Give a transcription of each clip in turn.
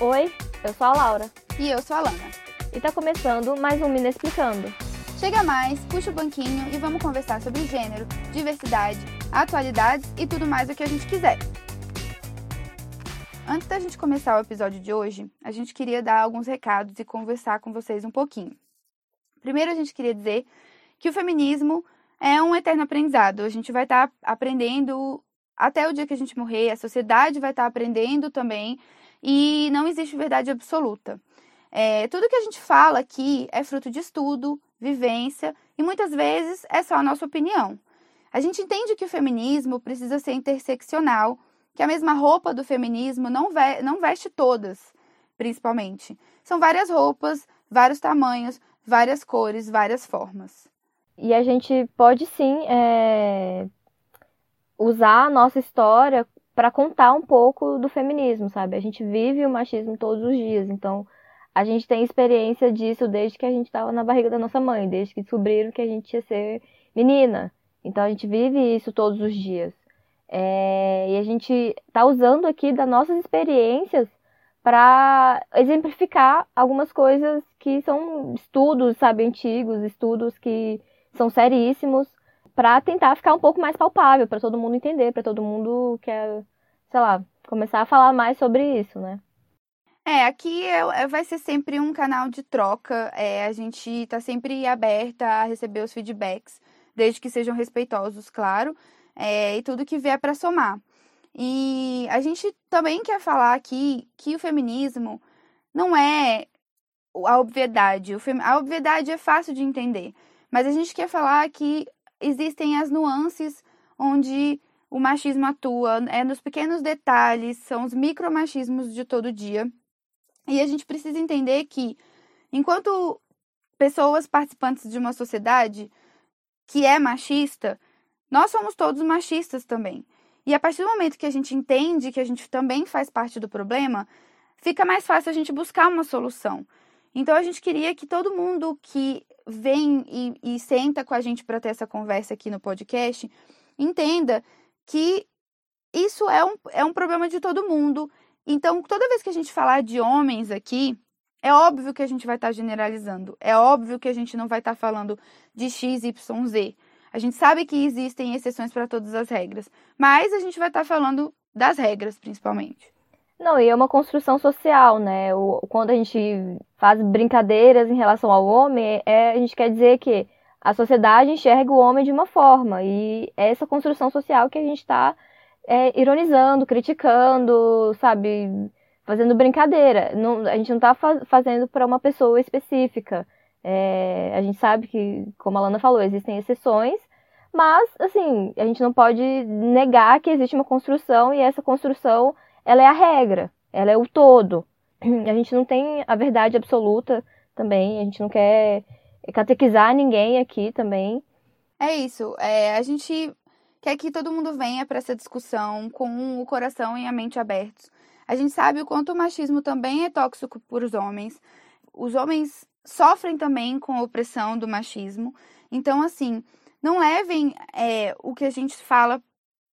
Oi, eu sou a Laura. E eu sou a Lana. E tá começando mais um Mina Explicando. Chega mais, puxa o banquinho e vamos conversar sobre gênero, diversidade, atualidades e tudo mais o que a gente quiser. Antes da gente começar o episódio de hoje, a gente queria dar alguns recados e conversar com vocês um pouquinho. Primeiro, a gente queria dizer que o feminismo é um eterno aprendizado. A gente vai estar tá aprendendo até o dia que a gente morrer, a sociedade vai estar tá aprendendo também, e não existe verdade absoluta. É, tudo que a gente fala aqui é fruto de estudo, vivência e muitas vezes é só a nossa opinião. A gente entende que o feminismo precisa ser interseccional, que a mesma roupa do feminismo não, ve não veste todas, principalmente. São várias roupas, vários tamanhos, várias cores, várias formas. E a gente pode sim é, usar a nossa história para contar um pouco do feminismo, sabe? A gente vive o machismo todos os dias, então a gente tem experiência disso desde que a gente estava na barriga da nossa mãe, desde que descobriram que a gente ia ser menina. Então a gente vive isso todos os dias. É, e a gente está usando aqui das nossas experiências para exemplificar algumas coisas que são estudos, sabe, antigos, estudos que são seríssimos, para tentar ficar um pouco mais palpável, para todo mundo entender, para todo mundo quer, sei lá, começar a falar mais sobre isso, né? É, aqui é, é, vai ser sempre um canal de troca. É, a gente está sempre aberta a receber os feedbacks, desde que sejam respeitosos, claro, é, e tudo que vier para somar. E a gente também quer falar aqui que o feminismo não é a obviedade. A obviedade é fácil de entender. Mas a gente quer falar que existem as nuances onde o machismo atua, é nos pequenos detalhes, são os micromachismos de todo dia. E a gente precisa entender que, enquanto pessoas participantes de uma sociedade que é machista, nós somos todos machistas também. E a partir do momento que a gente entende que a gente também faz parte do problema, fica mais fácil a gente buscar uma solução. Então a gente queria que todo mundo que vem e, e senta com a gente para ter essa conversa aqui no podcast, entenda que isso é um, é um problema de todo mundo. Então, toda vez que a gente falar de homens aqui, é óbvio que a gente vai estar tá generalizando. É óbvio que a gente não vai estar tá falando de X, Y, Z. A gente sabe que existem exceções para todas as regras, mas a gente vai estar tá falando das regras, principalmente. Não, e é uma construção social, né? O, quando a gente faz brincadeiras em relação ao homem, é, a gente quer dizer que a sociedade enxerga o homem de uma forma. E é essa construção social que a gente está é, ironizando, criticando, sabe? Fazendo brincadeira. Não, a gente não está fa fazendo para uma pessoa específica. É, a gente sabe que, como a Lana falou, existem exceções, mas, assim, a gente não pode negar que existe uma construção e essa construção ela é a regra, ela é o todo. A gente não tem a verdade absoluta também, a gente não quer catequizar ninguém aqui também. É isso, é, a gente quer que todo mundo venha para essa discussão com o coração e a mente abertos. A gente sabe o quanto o machismo também é tóxico para os homens. Os homens sofrem também com a opressão do machismo. Então, assim, não levem é, o que a gente fala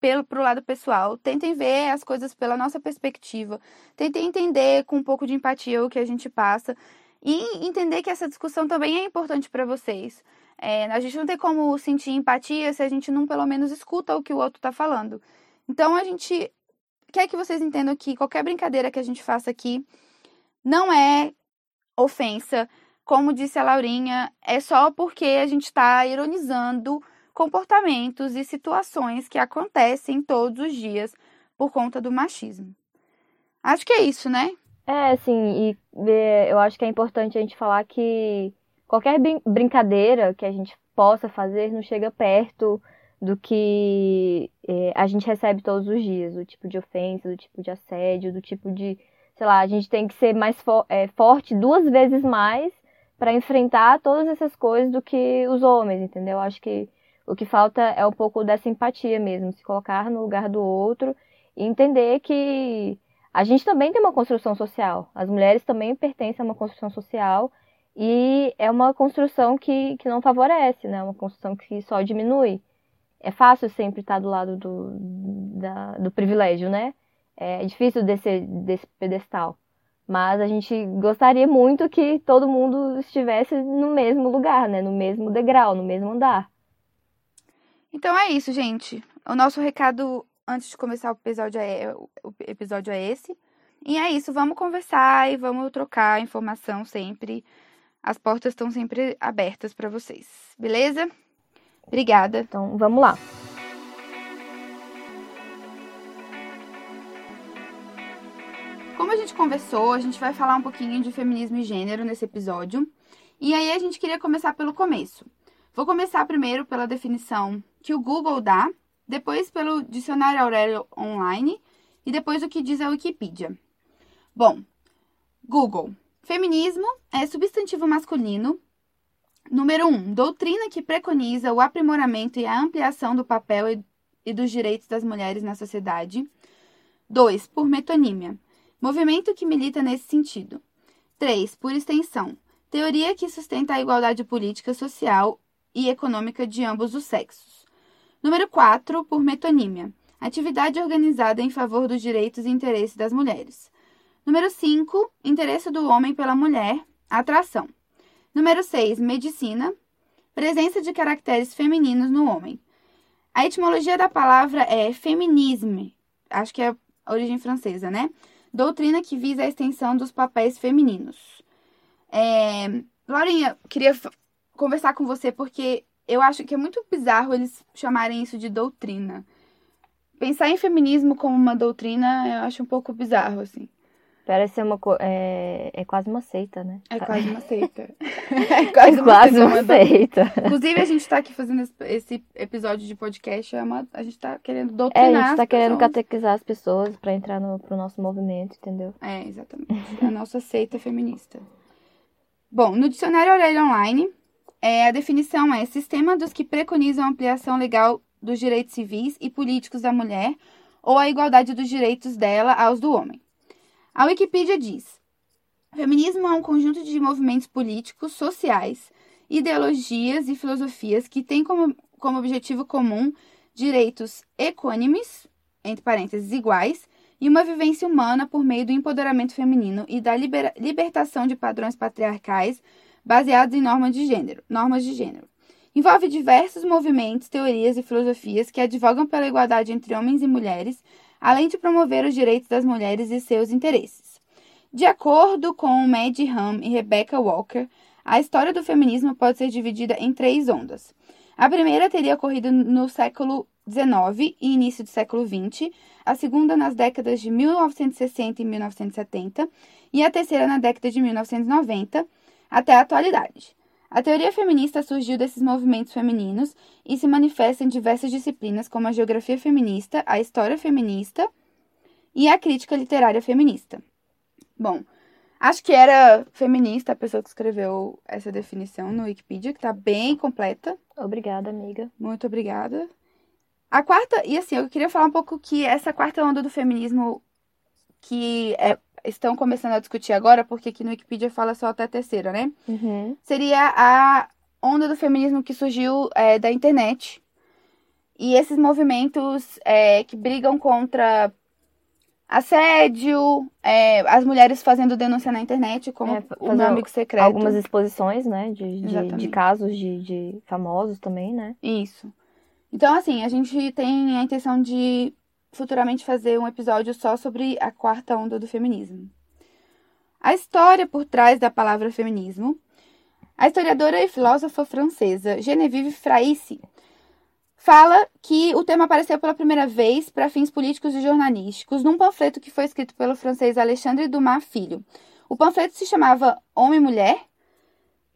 pelo pro lado pessoal. Tentem ver as coisas pela nossa perspectiva. Tentem entender com um pouco de empatia o que a gente passa e entender que essa discussão também é importante para vocês. É, a gente não tem como sentir empatia se a gente não pelo menos escuta o que o outro está falando. Então a gente quer que vocês entendam que qualquer brincadeira que a gente faça aqui não é ofensa. Como disse a Laurinha, é só porque a gente está ironizando comportamentos e situações que acontecem todos os dias por conta do machismo. Acho que é isso, né? É, sim, e eu acho que é importante a gente falar que qualquer brincadeira que a gente possa fazer não chega perto do que é, a gente recebe todos os dias, do tipo de ofensa, do tipo de assédio, do tipo de, sei lá, a gente tem que ser mais fo é, forte duas vezes mais para enfrentar todas essas coisas do que os homens, entendeu? Acho que o que falta é um pouco dessa empatia mesmo, se colocar no lugar do outro e entender que a gente também tem uma construção social. As mulheres também pertencem a uma construção social e é uma construção que, que não favorece, né? Uma construção que só diminui. É fácil sempre estar do lado do, da, do privilégio, né? É difícil descer desse pedestal. Mas a gente gostaria muito que todo mundo estivesse no mesmo lugar, né? No mesmo degrau, no mesmo andar. Então é isso, gente. O nosso recado antes de começar o episódio é, o episódio é esse. E é isso, vamos conversar e vamos trocar informação sempre. As portas estão sempre abertas para vocês, beleza? Obrigada. Então, vamos lá. Como a gente conversou, a gente vai falar um pouquinho de feminismo e gênero nesse episódio. E aí a gente queria começar pelo começo. Vou começar primeiro pela definição que o Google dá, depois pelo dicionário Aurélio Online e depois o que diz a Wikipedia. Bom, Google. Feminismo é substantivo masculino. Número 1. Um, doutrina que preconiza o aprimoramento e a ampliação do papel e dos direitos das mulheres na sociedade. 2. Por metonímia. Movimento que milita nesse sentido. 3. Por extensão. Teoria que sustenta a igualdade política, social e econômica de ambos os sexos. Número 4. Por metonímia. Atividade organizada em favor dos direitos e interesses das mulheres. Número 5. Interesse do homem pela mulher. Atração. Número 6. Medicina. Presença de caracteres femininos no homem. A etimologia da palavra é feminisme. Acho que é a origem francesa, né? Doutrina que visa a extensão dos papéis femininos. É... Laurinha, queria conversar com você porque eu acho que é muito bizarro eles chamarem isso de doutrina. Pensar em feminismo como uma doutrina, eu acho um pouco bizarro, assim. Parece ser uma é, é quase uma seita, né? É quase uma seita. é quase, é quase uma, uma seita. Inclusive, a gente tá aqui fazendo esse episódio de podcast, é uma, a gente tá querendo doutrinar. É, a gente tá querendo catequizar as pessoas para entrar no pro nosso movimento, entendeu? É, exatamente. A nossa seita feminista. Bom, no dicionário Aurélio Online, é, a definição é sistema dos que preconizam a ampliação legal dos direitos civis e políticos da mulher ou a igualdade dos direitos dela aos do homem. A Wikipedia diz: Feminismo é um conjunto de movimentos políticos, sociais, ideologias e filosofias que têm como, como objetivo comum direitos equânimes, entre parênteses, iguais, e uma vivência humana por meio do empoderamento feminino e da liber, libertação de padrões patriarcais baseados em normas de gênero. Normas de gênero. Envolve diversos movimentos, teorias e filosofias que advogam pela igualdade entre homens e mulheres além de promover os direitos das mulheres e seus interesses. De acordo com Maddie Ham e Rebecca Walker, a história do feminismo pode ser dividida em três ondas. A primeira teria ocorrido no século XIX e início do século XX, a segunda nas décadas de 1960 e 1970 e a terceira na década de 1990 até a atualidade. A teoria feminista surgiu desses movimentos femininos e se manifesta em diversas disciplinas, como a geografia feminista, a história feminista e a crítica literária feminista. Bom, acho que era feminista a pessoa que escreveu essa definição no Wikipedia, que está bem completa. Obrigada, amiga. Muito obrigada. A quarta, e assim, eu queria falar um pouco que essa quarta onda do feminismo que é estão começando a discutir agora, porque aqui no Wikipedia fala só até a terceira, né? Uhum. Seria a onda do feminismo que surgiu é, da internet. E esses movimentos é, que brigam contra assédio, é, as mulheres fazendo denúncia na internet, como é, o meu amigo secreto. Algumas exposições, né, de, de, de casos de, de famosos também, né? Isso. Então, assim, a gente tem a intenção de futuramente fazer um episódio só sobre a quarta onda do feminismo. A história por trás da palavra feminismo. A historiadora e filósofa francesa Genevieve Fraisse fala que o tema apareceu pela primeira vez para fins políticos e jornalísticos num panfleto que foi escrito pelo francês Alexandre Dumas Filho. O panfleto se chamava Homem e Mulher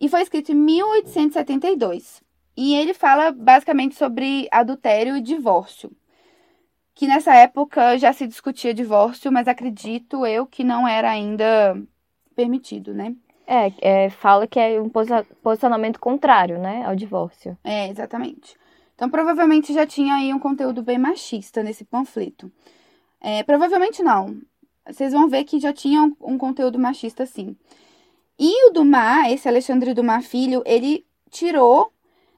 e foi escrito em 1872. E ele fala basicamente sobre adultério e divórcio que nessa época já se discutia divórcio, mas acredito eu que não era ainda permitido, né? É, é, fala que é um posicionamento contrário, né, ao divórcio. É, exatamente. Então, provavelmente já tinha aí um conteúdo bem machista nesse panfleto. É, provavelmente não. Vocês vão ver que já tinha um, um conteúdo machista, sim. E o Dumas, esse Alexandre Dumas Filho, ele tirou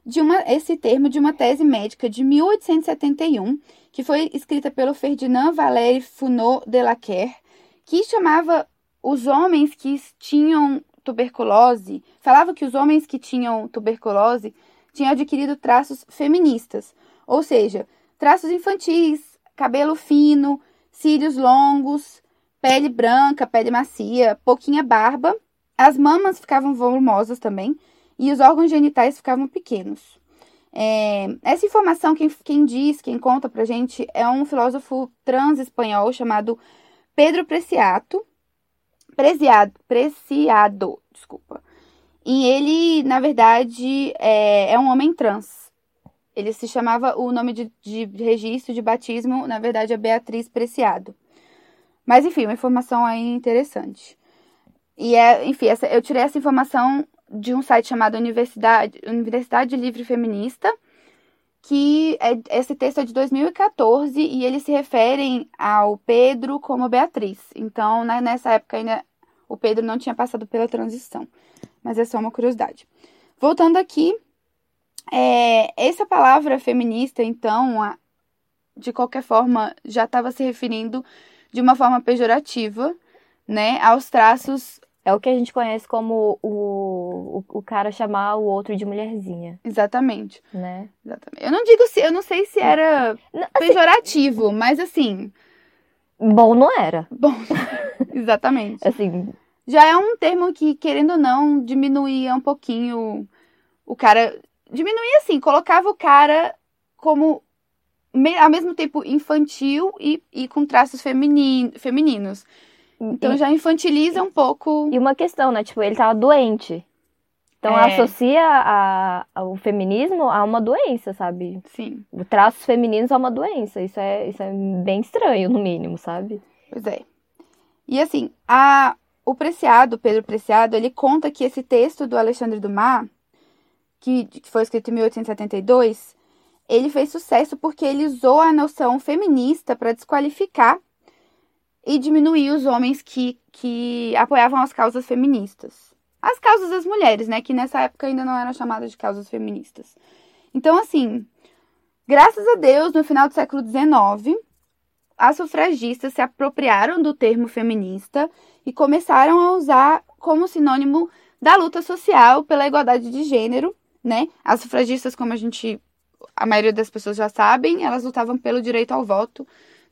de uma, esse termo de uma tese médica de 1871 que foi escrita pelo Ferdinand Valéry Funot Delaquer, que chamava os homens que tinham tuberculose, falava que os homens que tinham tuberculose tinham adquirido traços feministas, ou seja, traços infantis, cabelo fino, cílios longos, pele branca, pele macia, pouquinha barba, as mamas ficavam volumosas também e os órgãos genitais ficavam pequenos. É, essa informação, quem, quem diz, quem conta pra gente, é um filósofo trans espanhol chamado Pedro Preciato. Preciado, Preciado, desculpa. E ele, na verdade, é, é um homem trans. Ele se chamava, o nome de, de registro de batismo, na verdade, é Beatriz Preciado. Mas, enfim, uma informação aí interessante. E é, enfim, essa, eu tirei essa informação de um site chamado Universidade, Universidade Livre Feminista, que é, esse texto é de 2014 e eles se referem ao Pedro como Beatriz. Então, né, nessa época ainda o Pedro não tinha passado pela transição. Mas é só uma curiosidade. Voltando aqui, é, essa palavra feminista, então, a, de qualquer forma, já estava se referindo de uma forma pejorativa, né, aos traços é o que a gente conhece como o, o, o, cara chamar o outro de mulherzinha. Exatamente. Né? Exatamente. Eu não digo se, eu não sei se era não, assim, pejorativo, mas assim. Bom não era. Bom, exatamente. assim. Já é um termo que, querendo ou não, diminuía um pouquinho o cara. Diminuía assim, colocava o cara como ao mesmo tempo infantil e, e com traços feminin, femininos. Então e, já infantiliza um pouco. E uma questão, né? Tipo, ele tava doente. Então é. associa a, a, o feminismo a uma doença, sabe? Sim. Traços femininos a uma doença. Isso é, isso é bem estranho, no mínimo, sabe? Pois é. E assim, a, o Preciado, Pedro Preciado, ele conta que esse texto do Alexandre Dumas, que, que foi escrito em 1872, ele fez sucesso porque ele usou a noção feminista para desqualificar e diminuir os homens que, que apoiavam as causas feministas. As causas das mulheres, né? Que nessa época ainda não eram chamadas de causas feministas. Então, assim, graças a Deus, no final do século XIX, as sufragistas se apropriaram do termo feminista e começaram a usar como sinônimo da luta social pela igualdade de gênero, né? As sufragistas, como a gente, a maioria das pessoas já sabem, elas lutavam pelo direito ao voto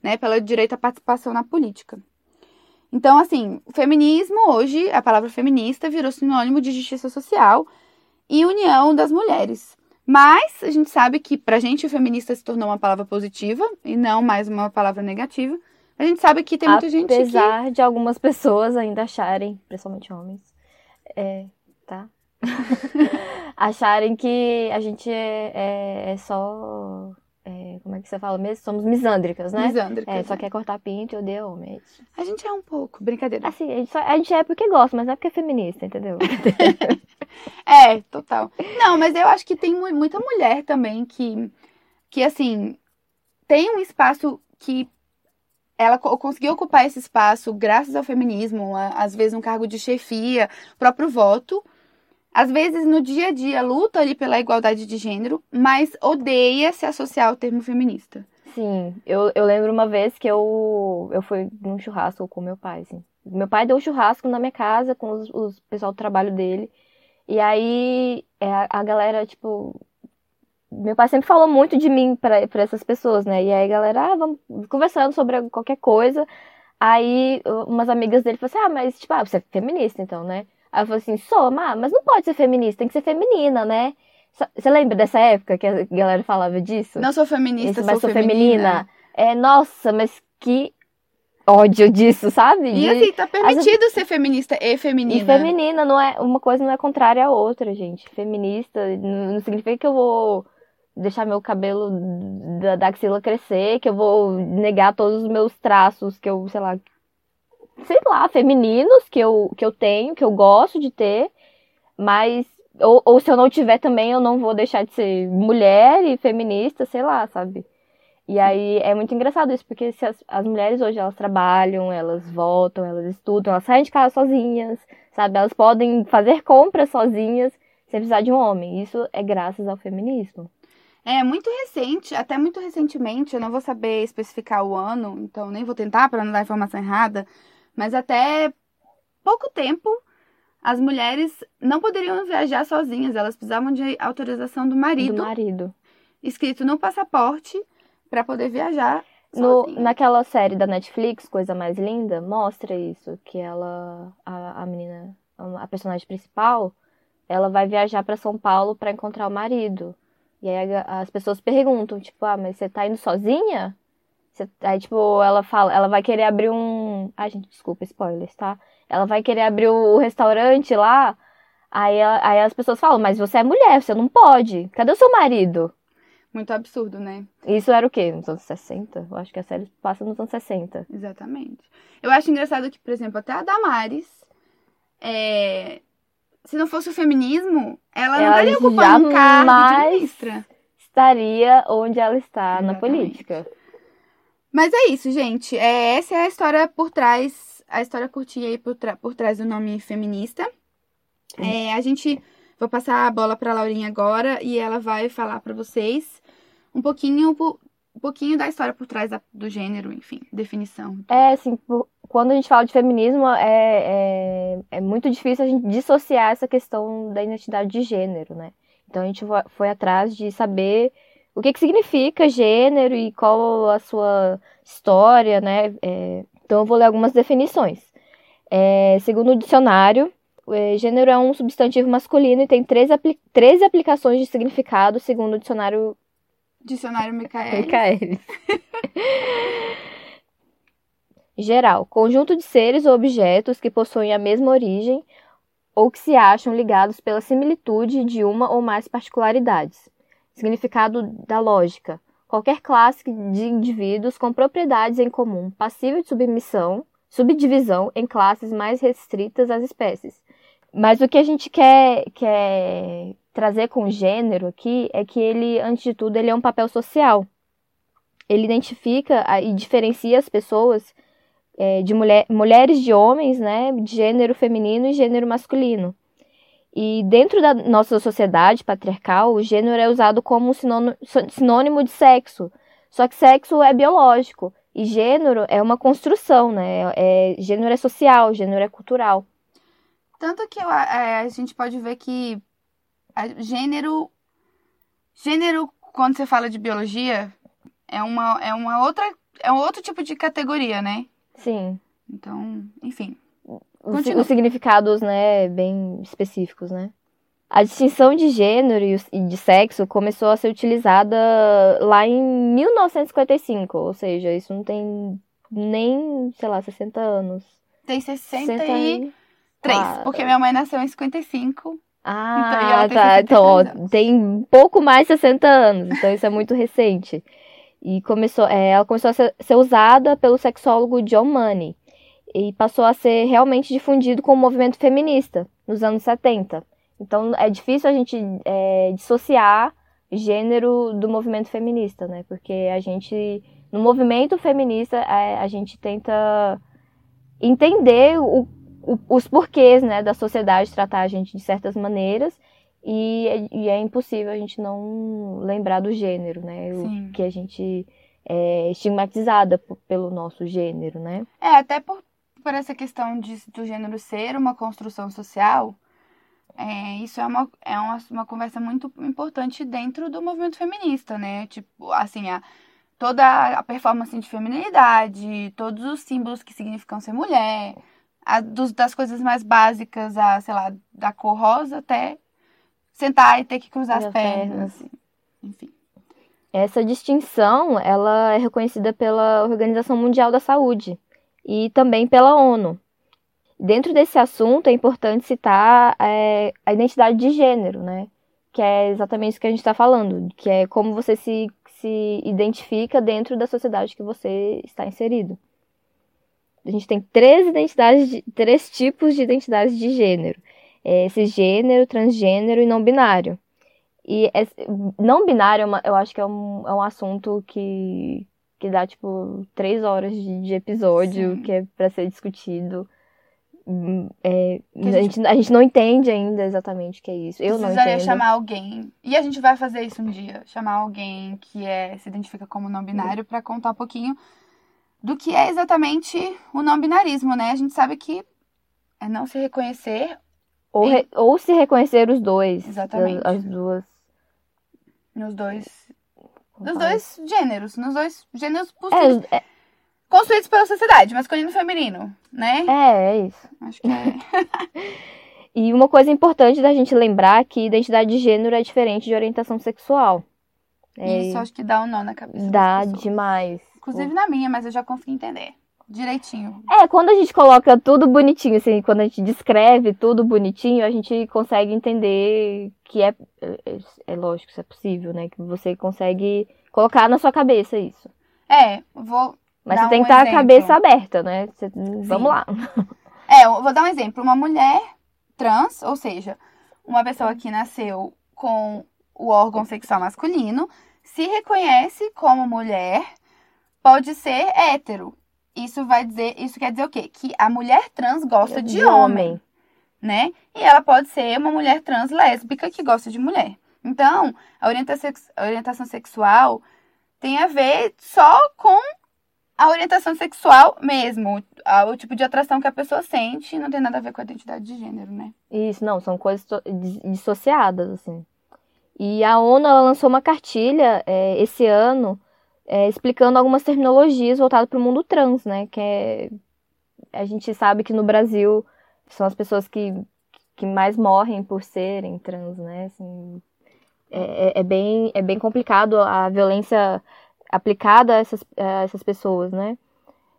né, pelo direito à participação na política. Então, assim, o feminismo hoje, a palavra feminista virou sinônimo de justiça social e união das mulheres. Mas a gente sabe que pra gente o feminista se tornou uma palavra positiva e não mais uma palavra negativa. A gente sabe que tem muita Apesar gente que... Apesar de algumas pessoas ainda acharem, principalmente homens, é, tá? acharem que a gente é, é, é só é, como é que você fala mesmo? Somos misândricas, né? Misândricas. É, só né? quer cortar pinto e odeia homem. A gente é um pouco, brincadeira. Assim, a gente, só, a gente é porque gosta, mas não é porque é feminista, entendeu? é, total. Não, mas eu acho que tem muita mulher também que, que assim, tem um espaço que ela conseguiu ocupar esse espaço graças ao feminismo, às vezes um cargo de chefia, próprio voto, às vezes no dia a dia luta ali pela igualdade de gênero, mas odeia se associar ao termo feminista. Sim, eu, eu lembro uma vez que eu, eu fui num churrasco com meu pai, assim. Meu pai deu um churrasco na minha casa com os, os pessoal do trabalho dele. E aí é, a galera, tipo. Meu pai sempre falou muito de mim para essas pessoas, né? E aí a galera, ah, vamos conversando sobre qualquer coisa. Aí umas amigas dele falaram assim: ah, mas tipo, ah, você é feminista então, né? Aí eu falei assim, sou, mas não pode ser feminista, tem que ser feminina, né? Você lembra dessa época que a galera falava disso? Não sou feminista, mas sou, feminina. feminina. É, nossa, mas que ódio disso, sabe? E assim, tá permitido vezes... ser feminista e feminina. E feminina, não é, uma coisa não é contrária à outra, gente. Feminista não significa que eu vou deixar meu cabelo da, da axila crescer, que eu vou negar todos os meus traços, que eu, sei lá, sei lá, femininos que eu, que eu tenho, que eu gosto de ter, mas. Ou, ou se eu não tiver também, eu não vou deixar de ser mulher e feminista, sei lá, sabe? E aí é muito engraçado isso, porque se as, as mulheres hoje elas trabalham, elas voltam, elas estudam, elas saem de casa sozinhas, sabe? Elas podem fazer compras sozinhas sem precisar de um homem. Isso é graças ao feminismo. É muito recente, até muito recentemente, eu não vou saber especificar o ano, então nem vou tentar para não dar informação errada, mas até pouco tempo as mulheres não poderiam viajar sozinhas, elas precisavam de autorização do marido, Do marido. escrito no passaporte, para poder viajar No, naquela série da Netflix, Coisa Mais Linda, mostra isso, que ela, a, a menina, a personagem principal, ela vai viajar pra São Paulo pra encontrar o marido. E aí as pessoas perguntam, tipo, ah, mas você tá indo sozinha? Você- aí, tipo, ela fala, ela vai querer abrir um. Ai, gente, desculpa, spoilers, tá? Ela vai querer abrir o restaurante lá. Aí, aí as pessoas falam, mas você é mulher, você não pode. Cadê o seu marido? Muito absurdo, né? Isso era o quê? Nos anos 60? Eu acho que a série passa nos anos 60. Exatamente. Eu acho engraçado que, por exemplo, até a Damares, é, se não fosse o feminismo, ela, não Ela estaria ocupando um cargo de ministra. Estaria onde ela está na Exatamente. política. Mas é isso, gente. É, essa é a história por trás, a história curtinha aí por, por trás do nome feminista. É, a gente vou passar a bola para Laurinha agora e ela vai falar para vocês um pouquinho, po- um pouquinho da história por trás da- do gênero, enfim, definição. É, assim, por- quando a gente fala de feminismo, é, é, é muito difícil a gente dissociar essa questão da identidade de gênero, né? Então a gente foi atrás de saber o que, que significa gênero e qual a sua história, né? É, então eu vou ler algumas definições. É, segundo o dicionário, é, gênero é um substantivo masculino e tem 13, apli 13 aplicações de significado, segundo o dicionário Dicionário Micael. Micaelis. Geral, conjunto de seres ou objetos que possuem a mesma origem ou que se acham ligados pela similitude de uma ou mais particularidades. Significado da lógica. Qualquer classe de indivíduos com propriedades em comum, passível de submissão, subdivisão em classes mais restritas às espécies. Mas o que a gente quer, quer trazer com o gênero aqui é que ele, antes de tudo, ele é um papel social. Ele identifica e diferencia as pessoas é, de mulher, mulheres de homens, né, de gênero feminino e gênero masculino. E dentro da nossa sociedade patriarcal, o gênero é usado como sinônimo, de sexo. Só que sexo é biológico e gênero é uma construção, né? É, gênero é social, gênero é cultural. Tanto que é, a gente pode ver que gênero. Gênero, quando você fala de biologia, é uma, é uma outra. É um outro tipo de categoria, né? Sim. Então, enfim. Os, Continua. os significados, né, bem específicos, né? A distinção de gênero e de sexo começou a ser utilizada lá em 1955, ou seja, isso não tem nem, sei lá, 60 anos. Tem 63, 63. porque minha mãe nasceu em 55. Então, e Ah, tem tá. Então, ó, 63 anos. tem pouco mais de 60 anos, então isso é muito recente. E começou, é, ela começou a ser, ser usada pelo sexólogo John Money e passou a ser realmente difundido com o movimento feminista nos anos 70. Então é difícil a gente é, dissociar gênero do movimento feminista, né? Porque a gente, no movimento feminista, é, a gente tenta entender o, o- os porquês, né, da sociedade tratar a gente de certas maneiras e, é- e é impossível a gente não lembrar do gênero, né? Sim. O que a gente é estigmatizada pelo nosso gênero, né? É, até por, por essa questão de, do gênero ser uma construção social, é, isso é, uma, é uma, uma conversa muito importante dentro do movimento feminista, né? Tipo, assim, a, toda a performance de feminilidade, todos os símbolos que significam ser mulher, a, dos, das coisas mais básicas, a, sei lá, da cor rosa até sentar e ter que cruzar as As pernas. pernas. assim. Enfim. Essa distinção, ela é reconhecida pela Organização Mundial da Saúde e também pela ONU. Dentro desse assunto, é importante citar é, a identidade de gênero, né? Que é exatamente isso que a gente está falando, que é como você se, se identifica dentro da sociedade que você está inserido. A gente tem três identidades, de- três tipos de identidades de gênero. É, cisgênero, transgênero e não binário. E esse- não binário, é eu acho que é um, é um assunto que, que dá, tipo, três horas de, de episódio Sim. que é pra ser discutido. Hum, é, a, a gente, a gente não entende ainda exatamente o que é isso. Eu não Precisaria entendo. chamar alguém. E a gente vai fazer isso um dia. Chamar alguém que é, se identifica como não binário para contar um pouquinho do que é exatamente o não binarismo, né? A gente sabe que É não se reconhecer Ou, Em- re- ou se reconhecer os dois. Exatamente. As, as duas. nos dois. Nos dois gêneros. Nos dois gêneros possíveis. É, é, Construídos pela sociedade, masculino e feminino, né? é, é isso. Acho que é. E uma coisa importante da gente lembrar que identidade de gênero é diferente de orientação sexual. É, Isso acho que dá um nó na cabeça. dá demais. Inclusive na minha, mas eu já consegui entender. Direitinho. É, quando a gente coloca tudo bonitinho, assim, quando a gente descreve tudo bonitinho, a gente consegue entender que é, é, é lógico, isso é possível, né? Que você consegue colocar na sua cabeça isso. É, vou. Mas você tem um que estar com a cabeça aberta, né? Você- vamos lá. É, eu vou dar um exemplo. Uma mulher trans, ou seja, uma pessoa que nasceu com o órgão sexual masculino, se reconhece como mulher, pode ser hétero. Isso vai dizer, isso quer dizer o quê? Que a mulher trans gosta de, homem, né? E ela pode ser uma mulher trans lésbica que gosta de mulher. Então, a orientação sexual tem a ver só com a orientação sexual mesmo, o tipo de atração que a pessoa sente, não tem nada a ver com a identidade de gênero, né? Isso, não, são coisas dissociadas, assim. E a ONU lançou uma cartilha é, esse ano é, explicando algumas terminologias voltadas para o mundo trans, né? Que é, a gente sabe que no Brasil são as pessoas que, que mais morrem por serem trans, né? Assim, é, é- é bem, é bem complicado a violência aplicada a essas, a essas pessoas, né?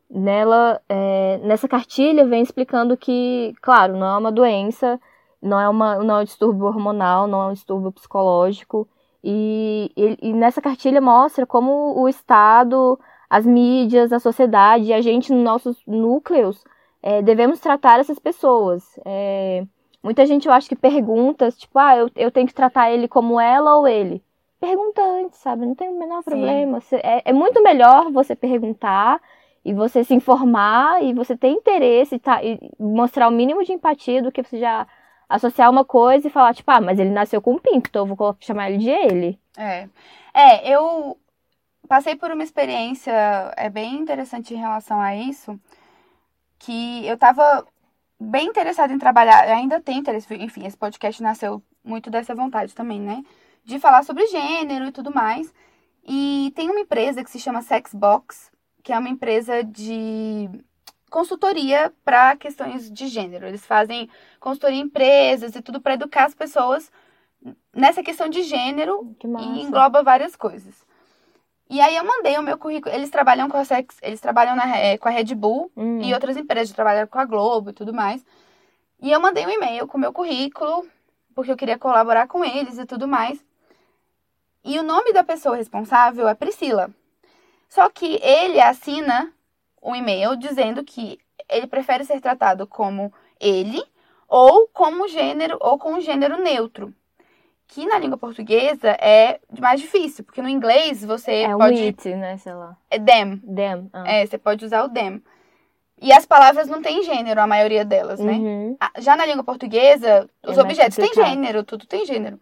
Nela, é, nessa cartilha vem explicando que, claro, não é uma doença, não é, uma, não é um distúrbio hormonal, não é um distúrbio psicológico. E, e, e nessa cartilha mostra como o Estado, as mídias, a sociedade e a gente nos nossos núcleos é, devemos tratar essas pessoas. É, muita gente, eu acho que pergunta, tipo, ah, eu, eu tenho que tratar ele como ela ou ele. Pergunta antes, sabe? Não tem o menor Sim. problema. É, é muito melhor você perguntar e você se informar e você ter interesse tá, e mostrar o mínimo de empatia do que você já associar uma coisa e falar, tipo, ah, mas ele nasceu com um pinto, então eu vou chamar ele de ele. É. É, eu passei por uma experiência é bem interessante em relação a isso, que eu tava bem interessada em trabalhar, ainda tenho interesse, enfim, esse podcast nasceu muito dessa vontade também, né? De falar sobre gênero e tudo mais. E tem uma empresa que se chama Sexbox, que é uma empresa de consultoria para questões de gênero. Eles fazem consultoria em empresas e tudo para educar as pessoas nessa questão de gênero e engloba várias coisas. E aí eu mandei o meu currículo. Eles trabalham com a Sex, eles trabalham na, eh, com a Red Bull Hum, e outras empresas, trabalham com a Globo e tudo mais. E eu mandei um e-mail com o meu currículo, porque eu queria colaborar com eles e tudo mais. E o nome da pessoa responsável é Priscila. Só que ele assina um e-mail dizendo que ele prefere ser tratado como ele ou como gênero ou com gênero neutro. Que na língua portuguesa é mais difícil, porque no inglês você é pode. it, né, sei lá. É them. Them. Ah. É, você pode usar o them. E as palavras não têm gênero, a maioria delas, né? Uhum. Ah, Já na língua portuguesa, os mais objetos têm gênero, tudo tem gênero.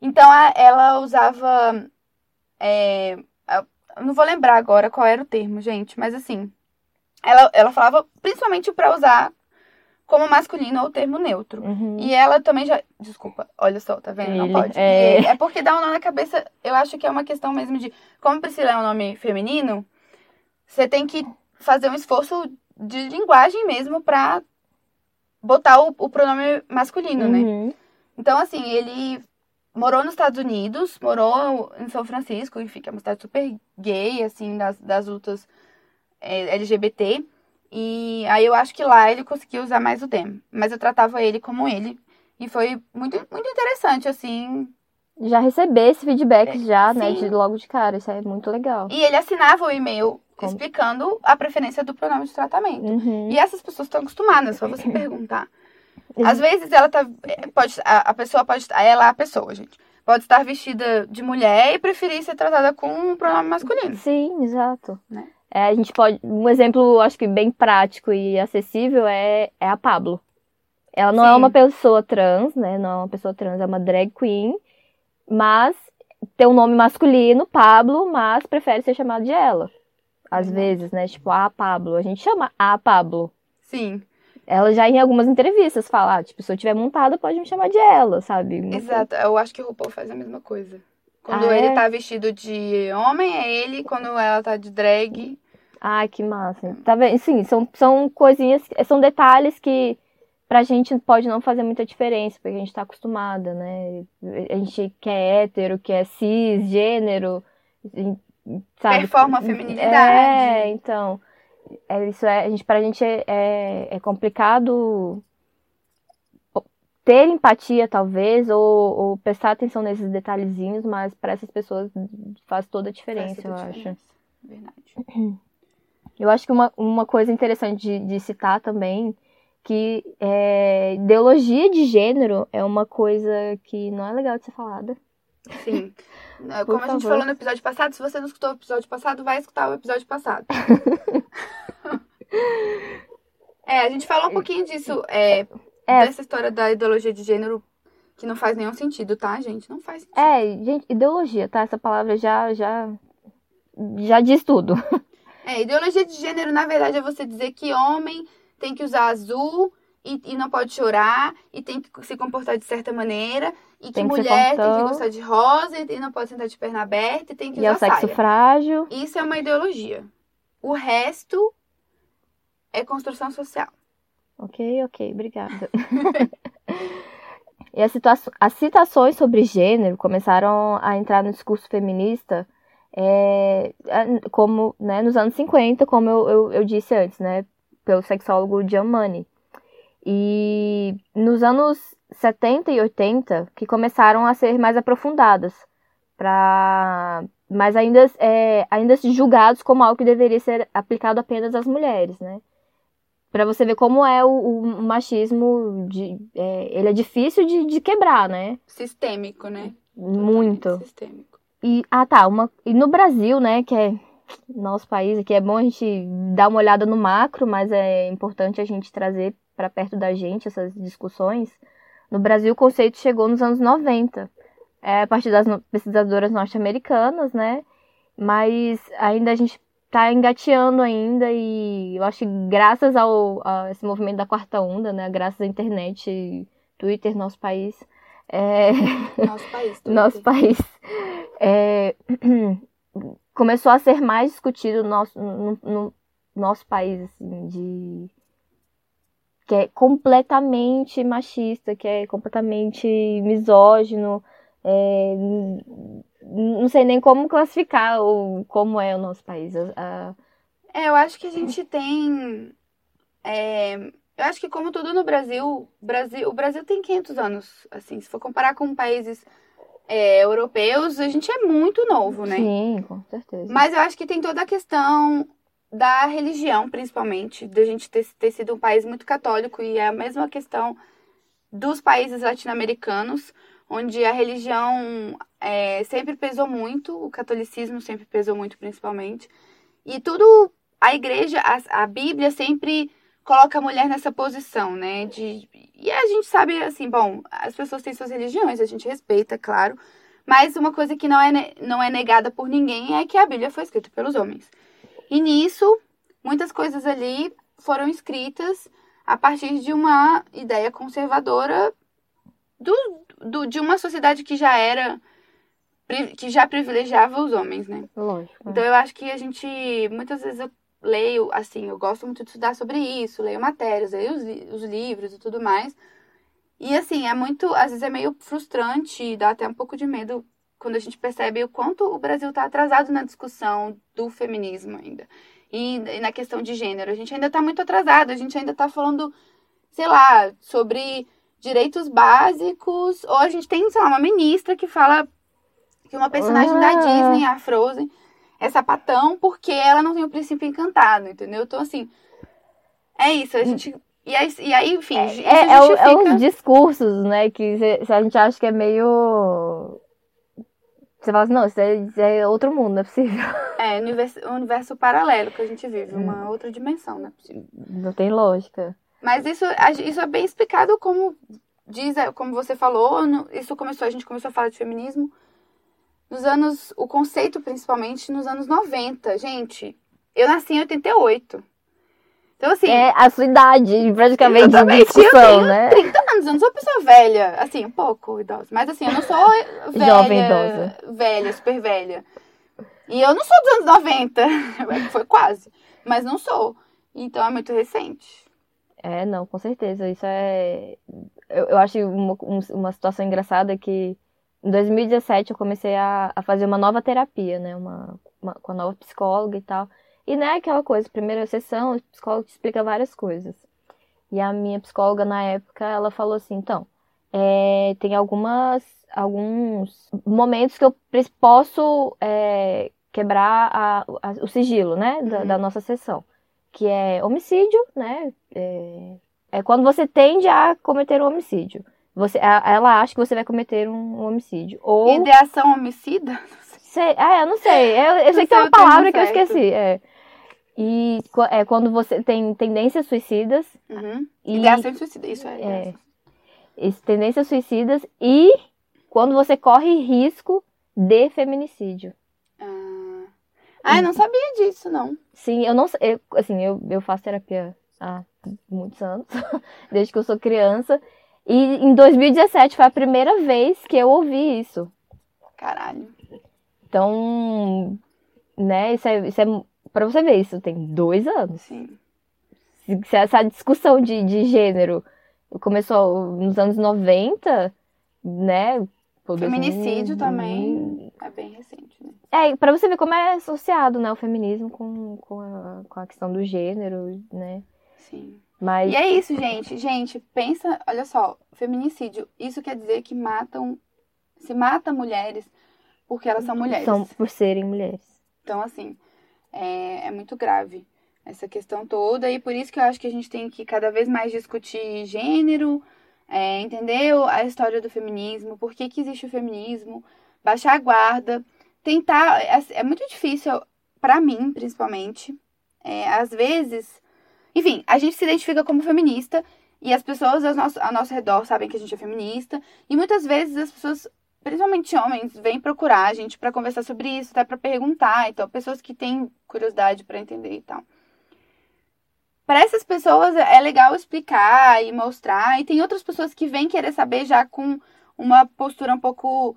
Então a- ela usava. é, não vou lembrar agora qual era o termo, gente, mas assim. Ela, ela falava principalmente pra usar como masculino ou termo neutro. Uhum. E ela também já. Desculpa, olha só, tá vendo? Não Ele, pode. é. É porque dá um nó na cabeça. Eu acho que é uma questão mesmo de. Como Priscila é um nome feminino, você tem que fazer um esforço de linguagem mesmo pra botar o, o pronome masculino, né? Uhum. Então, assim, ele morou nos Estados Unidos, morou em São Francisco, enfim, que é uma cidade super gay, assim, das, das lutas é, LGBT. E aí eu acho que lá ele conseguiu usar mais o dem. Mas eu tratava ele como ele. E foi muito, muito interessante, assim. Já receber esse feedback já, né, É, sim. de logo de cara, isso é muito legal. E ele assinava o e-mail Como? explicando a preferência do pronome de tratamento. Uhum. E essas pessoas estão acostumadas, só você perguntar. Às vezes ela tá. é, Pode, a, a pessoa pode. Ela é a pessoa, gente. Pode estar vestida de mulher e preferir ser tratada com um pronome masculino. Sim, exato. Né? É, a gente pode. Um exemplo, acho que bem prático e acessível é, é a Pablo. Ela não é Sim. uma pessoa trans, né? Não é uma pessoa trans, é uma drag queen, mas tem um nome masculino, Pablo, mas prefere ser chamado de ela. Às vezes, né? Tipo, a Pablo. A gente chama a Pablo. Sim. Ela já em algumas entrevistas fala, ah, tipo, se eu tiver montada, pode me chamar de ela, sabe? Uma Exato, eu acho que o RuPaul faz a mesma coisa. Quando Ah, ele é? tá vestido de homem, é ele. Quando ela tá de drag, Ai, que massa. Tá vendo? Sim, são, são coisinhas, são detalhes que pra gente pode não fazer muita diferença, porque a gente tá acostumada, né? A gente que é hétero, que é cis, gênero, sabe? performa a feminilidade. É, então, é, isso é, a gente, pra gente é, é, é complicado ter empatia, talvez, ou, ou prestar atenção nesses detalhezinhos, mas para essas pessoas faz toda a diferença, toda eu a acho. diferença. Verdade. Eu acho que uma, uma coisa interessante de, de citar também, que é, ideologia de gênero é uma coisa que não é legal de ser falada. Sim. Por Como a gente favor. falou no episódio passado, se você não escutou o episódio passado, vai escutar o episódio passado. é, a gente falou um pouquinho disso, é, É. dessa história da ideologia de gênero, que não faz nenhum sentido, tá, gente? Não faz sentido. É, gente, ideologia, tá? Essa palavra já, já, já diz tudo. É, ideologia de gênero, na verdade, é você dizer que homem tem que usar azul e, e não pode chorar e tem que se comportar de certa maneira e que Tem que mulher tem que gostar de rosa e não pode sentar de perna aberta e tem que E é o usar sexo saia. frágil. Isso é uma ideologia. O resto é construção social. Ok, ok, obrigada. e as, situa- as citações sobre gênero começaram a entrar no discurso feminista é, a- como né, nos anos 50, como eu, eu, eu disse antes, né, pelo sexólogo John Money. E nos anos 70 e 80 que começaram a ser mais aprofundadas, pra, mas ainda, é, ainda julgados como algo que deveria ser aplicado apenas às mulheres, né? Pra você ver como é o, o machismo, de, é, ele é difícil de, de quebrar, né? Sistêmico, né? Muito. Sistêmico. E, ah tá, uma, e no Brasil, né, que é nosso país aqui, é bom a gente dar uma olhada no macro, mas é importante a gente trazer para perto da gente essas discussões. No Brasil, o conceito chegou nos anos 90, é, a partir das pesquisadoras norte-americanas, né, mas ainda a gente tá engateando ainda e eu acho que graças ao a esse movimento da quarta onda, né, graças à internet, Twitter, nosso país, é, Nosso país. Twitter. nosso país é, começou a ser mais discutido no nosso, no, no nosso país, assim, de que é completamente machista, que é completamente misógino, é, não sei nem como classificar o, como é o nosso país. A- É, eu acho que a gente tem. é, eu acho que, como tudo no Brasil, Brasil, o Brasil tem 500 anos. Assim, se for comparar com países é, europeus, a gente é muito novo, né? Sim, com certeza. Mas eu acho que tem toda a questão da religião, principalmente, da gente ter, ter sido um país muito católico e é a mesma questão dos países latino-americanos, onde a religião é, sempre pesou muito, o catolicismo sempre pesou muito, principalmente. E tudo, a igreja, a, a Bíblia sempre coloca a mulher nessa posição, né? De, e a gente sabe, assim, bom, as pessoas têm suas religiões, a gente respeita, claro. Mas uma coisa que não é, não é negada por ninguém é que a Bíblia foi escrita pelos homens. E nisso, muitas coisas ali foram escritas a partir de uma ideia conservadora do, do- de uma sociedade que já era que já privilegiava os homens, né? Lógico. Então eu acho que a gente muitas vezes eu leio assim, eu gosto muito de estudar sobre isso, leio matérias, leio os, os livros e tudo mais. E assim, é muito, às vezes é meio frustrante, dá até um pouco de medo quando a gente percebe o quanto o Brasil está atrasado na discussão do feminismo ainda. E, e na questão de gênero, a gente ainda está muito atrasado, a gente ainda está falando, sei lá, sobre direitos básicos, ou a gente tem, sei lá, uma ministra que fala que uma personagem da Ah. Disney, a Frozen, é sapatão porque ela não tem o princípio encantado, entendeu? Então, assim, é isso, a gente... E aí, e aí enfim, É, é, o- é justifica... os discursos, né? Que a gente acha que é meio. Você fala assim, não, isso é, isso é outro mundo, não é possível. É, universo, um universo paralelo que a gente vive, Hum. uma outra dimensão, não é possível. Não tem lógica. Mas isso, isso é bem explicado como diz, é, como você falou, isso começou, a gente começou a falar de feminismo nos anos, o conceito principalmente nos anos 90. Gente, eu nasci em 88. Então, assim. É a sua idade, praticamente, de discussão, né? 30 anos, eu não sou uma pessoa velha. Assim, um pouco idosa. Mas assim, eu não sou velha. Jovem idosa. Velha, super velha. E eu não sou dos anos 90. Foi quase. Mas não sou. Então é muito recente. É, não, com certeza. Isso é. Eu, eu acho uma, um- uma situação engraçada que em 2017 eu comecei a, a fazer uma nova terapia, né? Uma, uma- com a nova psicóloga e tal. E não é aquela coisa, primeira sessão, o psicólogo te explica várias coisas. E a minha psicóloga na época, ela falou assim, então, é, tem algumas, alguns momentos que eu posso é, quebrar a- a- o sigilo, né? Da, Uhum. da nossa sessão. Que é homicídio, né? É, é quando você tende a cometer um homicídio. Você, ela acha que você vai cometer um homicídio. Ou. Ideação homicida? Sei, ah, eu não sei. Eu, eu sei que tem uma o termo palavra que eu esqueci. É. E é quando você tem tendências suicidas. Uhum. E, Ideação suicida. Isso é. É. esse- tendências suicidas e quando você corre risco de feminicídio. Ah. ah, eu não sabia disso, não. Sim, eu não sei. eu- assim, eu, eu faço terapia há muitos anos, desde que eu sou criança. E em 2017 foi a primeira vez que eu ouvi isso. Caralho. Então, né, isso é, isso é pra você ver, isso tem dois anos. Sim. Se, essa discussão de, de gênero começou nos anos 90, né? Feminicídio 2000, também é bem recente, né? É, pra você ver como é associado, né, o feminismo com, com, a, com a questão do gênero, né? Sim. Mas E é isso, gente. Gente, pensa, olha só, feminicídio, isso quer dizer que matam, se mata mulheres porque elas são mulheres. são por serem mulheres. Então, assim, é, é muito grave essa questão toda, e por isso que eu acho que a gente tem que cada vez mais discutir gênero, é, entender a história do feminismo, por que, que existe o feminismo, baixar a guarda, tentar. É, é muito difícil, pra mim, principalmente, é, às vezes. Enfim, a gente se identifica como feminista. E as pessoas ao nosso, ao nosso redor sabem que a gente é feminista. E muitas vezes as pessoas principalmente homens, vêm procurar a gente pra conversar sobre isso, até pra perguntar, então, pessoas que têm curiosidade pra entender e tal. Para essas pessoas é legal explicar e mostrar, e tem outras pessoas que vêm querer saber já com uma postura um pouco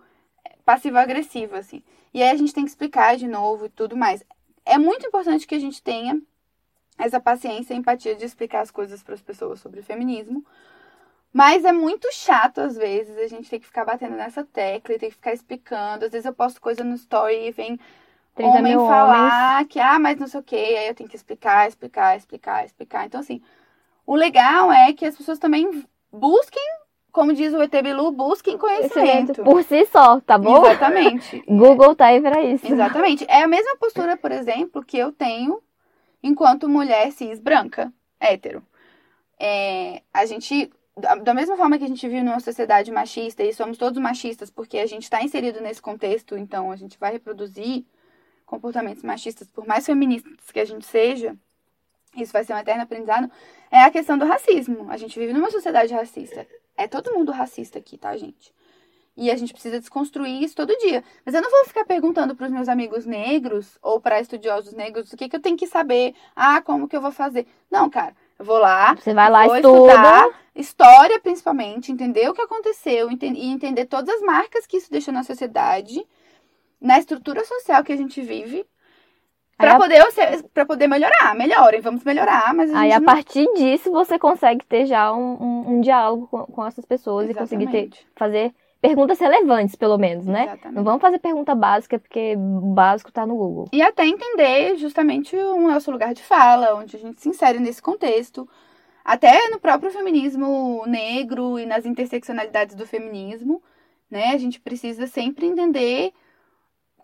passivo-agressiva, assim. E aí a gente tem que explicar de novo e tudo mais. É muito importante que a gente tenha essa paciência e empatia de explicar as coisas para as pessoas sobre feminismo. Mas é muito chato, às vezes, a gente tem que ficar batendo nessa tecla e tem que ficar explicando. Às vezes eu posto coisa no story e vem 30 homem falar que, ah, mas não sei o que, aí eu tenho que explicar, explicar, explicar, explicar. Então, assim, o legal é que as pessoas também busquem, como diz o ET Bilu, busquem conhecimento. Conhecimento por si só, tá bom? Exatamente. Google tá aí pra isso. Exatamente. É a mesma postura, por exemplo, que eu tenho enquanto mulher cis branca, hétero. É, a gente, da, mesma forma que a gente vive numa sociedade machista e somos todos machistas porque a gente está inserido nesse contexto, então a gente vai reproduzir comportamentos machistas, por mais feministas que a gente seja, isso vai ser um eterno aprendizado, é a questão do racismo. A gente vive numa sociedade racista. É todo mundo racista aqui, tá, gente? E a gente precisa desconstruir isso todo dia. Mas eu não vou ficar perguntando para os meus amigos negros ou para estudiosos negros o que, que eu tenho que saber. Ah, como que eu vou fazer? Não, cara. Eu vou lá, Você vai lá, vou estuda. estudar história principalmente, entender o que aconteceu e entender todas as marcas que isso deixou na sociedade, na estrutura social que a gente vive, para a- poder, para poder melhorar. Melhorem, vamos melhorar, mas a Aí, a não... partir disso, você consegue ter já um, um- um diálogo com, com essas pessoas e conseguir ter, Exatamente. fazer perguntas relevantes, pelo menos, né? Exatamente. Não vamos fazer pergunta básica, porque o básico tá no Google. E até entender justamente o nosso lugar de fala, onde a gente se insere nesse contexto. Até no próprio feminismo negro e nas interseccionalidades do feminismo, né? A gente precisa sempre entender,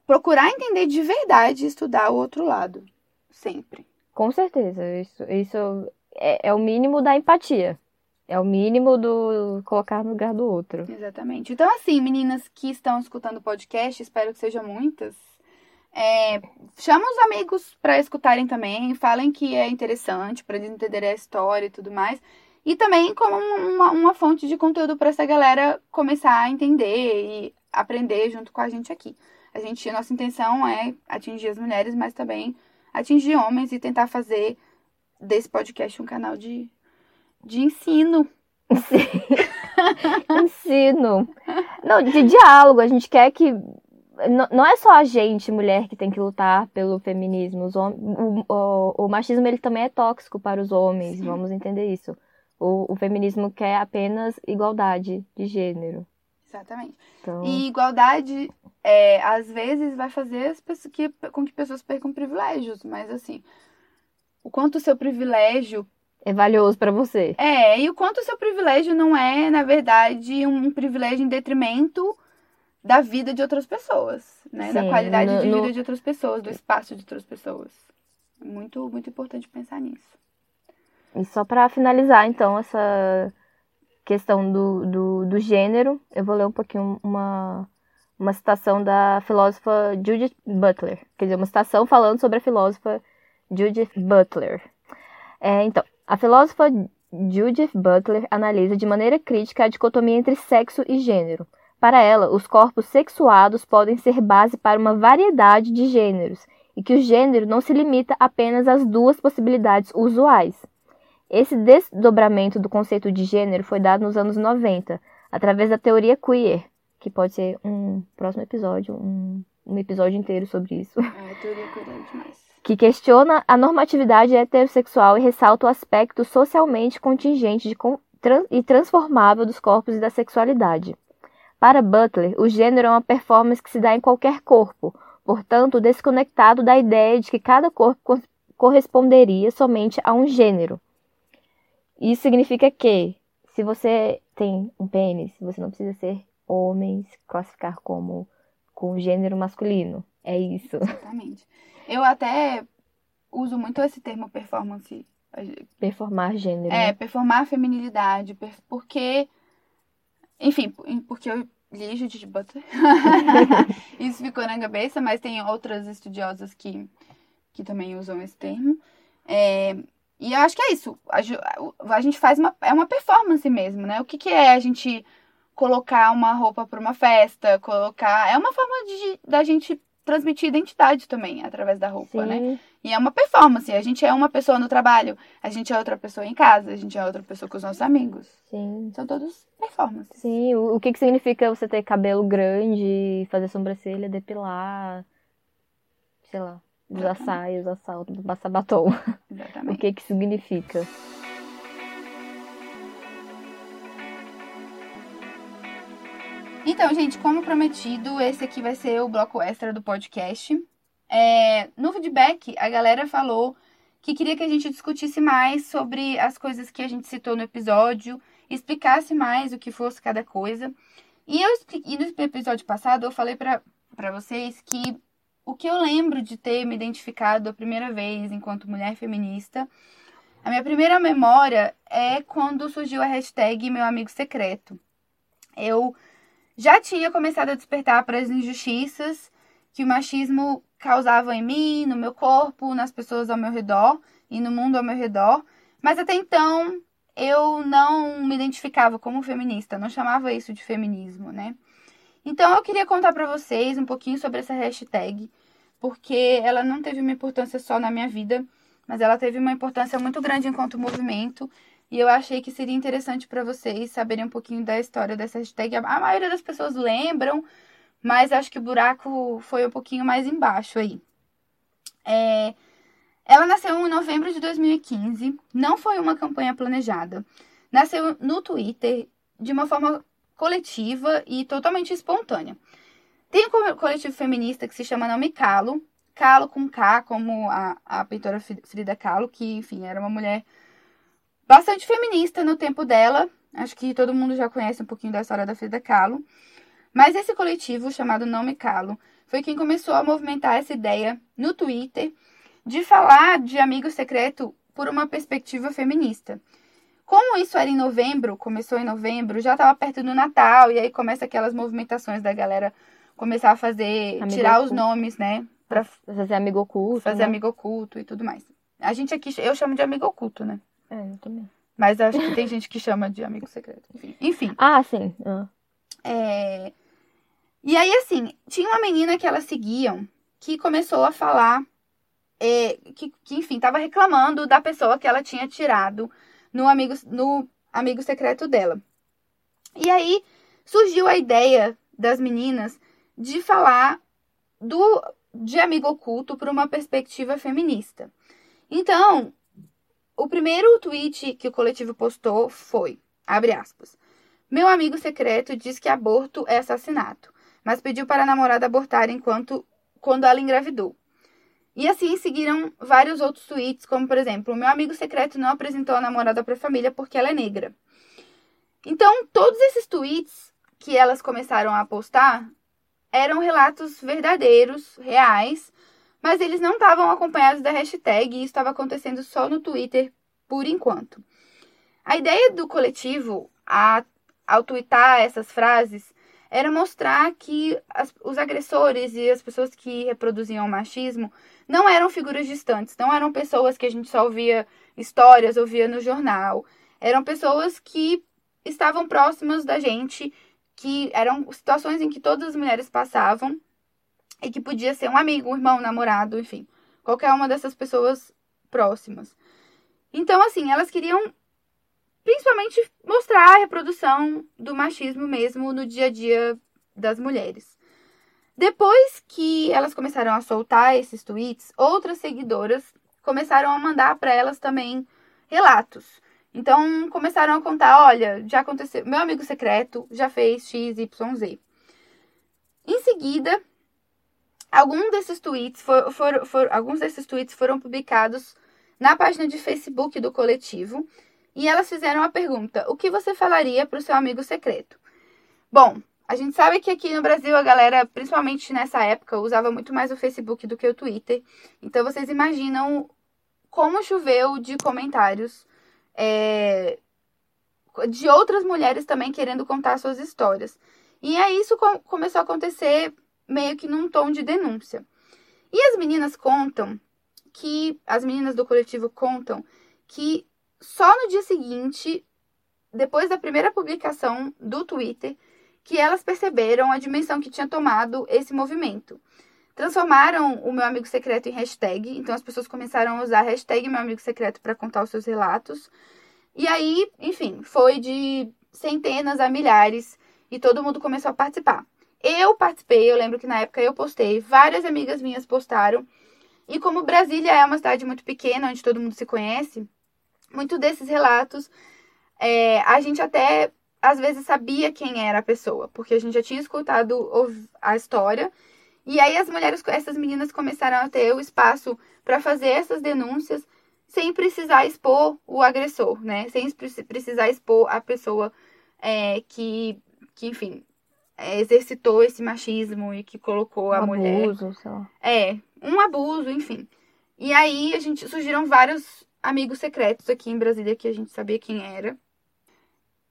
procurar entender de verdade e estudar o outro lado. Sempre. Com certeza. Isso, isso é, é o mínimo da empatia. É o mínimo do colocar no lugar do outro. Exatamente. Então, assim, meninas que estão escutando o podcast, espero que sejam muitas. É, chama os amigos para escutarem também, falem que é interessante para eles entenderem a história e tudo mais. E também como um- uma, uma fonte de conteúdo para essa galera começar a entender e aprender junto com a gente aqui. A gente, a nossa intenção é atingir as mulheres, mas também atingir homens e tentar fazer desse podcast um canal de, de ensino. ensino. Não, de diálogo. A gente quer que. Não é só a gente, mulher, que tem que lutar pelo feminismo. Os hom... o, o, o machismo ele também é tóxico para os homens, Sim. vamos entender isso. O, o feminismo quer apenas igualdade de gênero. Exatamente. Então... E igualdade, é, às vezes, vai fazer pessoas, que, com que pessoas percam privilégios, mas assim, o quanto o seu privilégio é valioso para você. É, e o quanto o seu privilégio não é, na verdade, um privilégio em detrimento da vida de outras pessoas, né? Sim, da qualidade no, de vida no... de outras pessoas, do espaço de outras pessoas. Muito, muito importante pensar nisso. E só para finalizar, então, essa questão do, do, do, gênero, eu vou ler um pouquinho uma, uma citação da filósofa Judith Butler. Quer dizer, uma citação falando sobre a filósofa Judith Butler. É, então, a filósofa Judith Butler analisa de maneira crítica a dicotomia entre sexo e gênero. Para ela, os corpos sexuados podem ser base para uma variedade de gêneros, e que o gênero não se limita apenas às duas possibilidades usuais. Esse desdobramento do conceito de gênero foi dado nos anos 90, através da teoria queer, que pode ser um próximo episódio, um, um episódio inteiro sobre isso. É, a teoria queer é demais. Que questiona a normatividade heterossexual e ressalta o aspecto socialmente contingente e transformável dos corpos e da sexualidade. Para Butler, o gênero é uma performance que se dá em qualquer corpo, portanto, desconectado da ideia de que cada corpo corresponderia somente a um gênero. Isso significa que, se você tem um pênis, você não precisa ser homem, se classificar como com gênero masculino. É isso. Exatamente. Eu até uso muito esse termo performance. Performar gênero. É, né? performar feminilidade. Porque, enfim, porque eu li Judith Butler. Isso ficou na cabeça, mas tem outras estudiosas que, que também usam esse termo. É, e eu acho que é isso. A, a gente faz uma. É uma performance mesmo, né? O que, que é a gente colocar uma roupa para uma festa, colocar. É uma forma de da gente transmitir identidade também através da roupa, né? Sim. né? E é uma performance. A gente é uma pessoa no trabalho, a gente é outra pessoa em casa, a gente é outra pessoa com os nossos amigos. Sim. São todos performances. Sim. O, o que, que significa você ter cabelo grande, fazer sobrancelha, depilar, sei lá usar saia, usar salto, passar batom. Exatamente. o que que significa. Então, gente, como prometido, esse aqui vai ser o bloco extra do podcast. É, no feedback, a galera falou que queria que a gente discutisse mais sobre as coisas que a gente citou no episódio, explicasse mais o que fosse cada coisa. E, eu, e no episódio passado eu falei para vocês que o que eu lembro de ter me identificado a primeira vez enquanto mulher feminista, a minha primeira memória é quando surgiu a hashtag Meu Amigo Secreto. Eu já tinha começado a despertar para as injustiças que o machismo causava em mim, no meu corpo, nas pessoas ao meu redor e no mundo ao meu redor, mas até então eu não me identificava como feminista, não chamava isso de feminismo, né? Então eu queria contar para vocês um pouquinho sobre essa hashtag, porque ela não teve uma importância só na minha vida, mas ela teve uma importância muito grande enquanto movimento. E eu achei que seria interessante para vocês saberem um pouquinho da história dessa hashtag. A maioria das pessoas lembram, mas acho que o buraco foi um pouquinho mais embaixo aí. É... Ela nasceu em novembro de 2015, não foi uma campanha planejada. Nasceu no Twitter de uma forma coletiva e totalmente espontânea. Tem um coletivo feminista que se chama Não Me Calo, Calo com K, como a, a pintora Frida Kahlo, que, enfim, era uma mulher bastante feminista no tempo dela. Acho que todo mundo já conhece um pouquinho da história da Frida Kahlo. Mas esse coletivo, chamado Não Me Calo, foi quem começou a movimentar essa ideia no Twitter de falar de amigo secreto por uma perspectiva feminista. Como isso era em novembro, começou em novembro, já estava perto do Natal, e aí começa aquelas movimentações da galera começar a fazer, amigo tirar oculto. os nomes, né? Pra fazer amigo oculto. Fazer né? amigo oculto e tudo mais. A gente aqui, eu chamo de amigo oculto, né? É, eu também. Mas acho que tem gente que chama de amigo secreto. Enfim. Enfim. Ah, sim. Ah. É... E aí, assim, tinha uma menina que elas seguiam que começou a falar é, que, que, enfim, estava reclamando da pessoa que ela tinha tirado no amigo, no amigo secreto dela. E aí surgiu a ideia das meninas de falar do de amigo oculto por uma perspectiva feminista. Então, o primeiro tweet que o coletivo postou foi, abre aspas, meu amigo secreto diz que aborto é assassinato, mas pediu para a namorada abortar enquanto quando ela engravidou. E assim seguiram vários outros tweets, como por exemplo, meu amigo secreto não apresentou a namorada para a família porque ela é negra. Então, todos esses tweets que elas começaram a postar eram relatos verdadeiros, reais, mas eles não estavam acompanhados da hashtag e isso estava acontecendo só no Twitter por enquanto. A ideia do coletivo, a, ao twittar essas frases, era mostrar que as, os agressores e as pessoas que reproduziam o machismo não eram figuras distantes, não eram pessoas que a gente só ouvia histórias, ouvia no jornal. Eram pessoas que estavam próximas da gente, que eram situações em que todas as mulheres passavam e que podia ser um amigo, um irmão, um namorado, enfim, qualquer uma dessas pessoas próximas. Então, assim, elas queriam principalmente mostrar a reprodução do machismo mesmo no dia a dia das mulheres. Depois que elas começaram a soltar esses tweets, outras seguidoras começaram a mandar para elas também relatos. Então começaram a contar, olha, já aconteceu, meu amigo secreto já fez x, y, z. Em seguida, algum desses tweets for, for, for, alguns desses tweets foram publicados na página de Facebook do coletivo e elas fizeram a pergunta: o que você falaria para o seu amigo secreto? Bom, a gente sabe que aqui no Brasil a galera, principalmente nessa época, usava muito mais o Facebook do que o Twitter. Então vocês imaginam como choveu de comentários é, de outras mulheres também querendo contar suas histórias. E aí isso começou a acontecer meio que num tom de denúncia. E as meninas contam que, as meninas do coletivo contam que só no dia seguinte, depois da primeira publicação do Twitter, que elas perceberam a dimensão que tinha tomado esse movimento. Transformaram o meu amigo secreto em hashtag, então as pessoas começaram a usar hashtag meu amigo secreto para contar os seus relatos. E aí, enfim, foi de centenas a milhares e todo mundo começou a participar. Eu participei, eu lembro que na época eu postei, várias amigas minhas postaram. E como Brasília é uma cidade muito pequena, onde todo mundo se conhece, muito desses relatos é, a gente até às vezes sabia quem era a pessoa, porque a gente já tinha escutado a história. E aí as mulheres, essas meninas começaram a ter o espaço para fazer essas denúncias sem precisar expor o agressor, né? Sem precisar expor a pessoa é, que, que, enfim, exercitou esse machismo e que colocou um a mulher. Abuso, sei lá. É, um abuso, enfim. E aí a gente surgiram vários amigos secretos aqui em Brasília que a gente sabia quem era.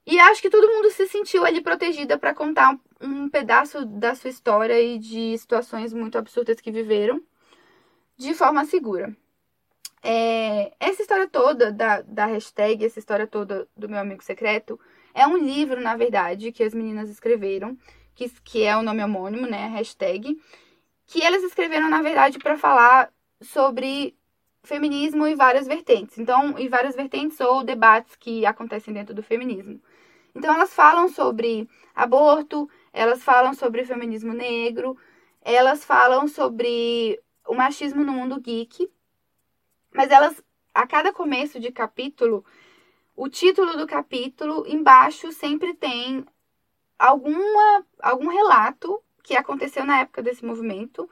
E acho que todo mundo se sentiu ali protegida para contar um pedaço da sua história e de situações muito absurdas que viveram de forma segura. É, essa história toda da, da hashtag, essa história toda do meu amigo secreto, é um livro, na verdade, que as meninas escreveram, que, que é o nome homônimo, né? Hashtag, que elas escreveram, na verdade, para falar sobre feminismo e várias vertentes. Então, e várias vertentes ou debates que acontecem dentro do feminismo. Então, elas falam sobre aborto, elas falam sobre feminismo negro, elas falam sobre o machismo no mundo geek, mas elas, a cada começo de capítulo, o título do capítulo embaixo sempre tem alguma, algum relato que aconteceu na época desse movimento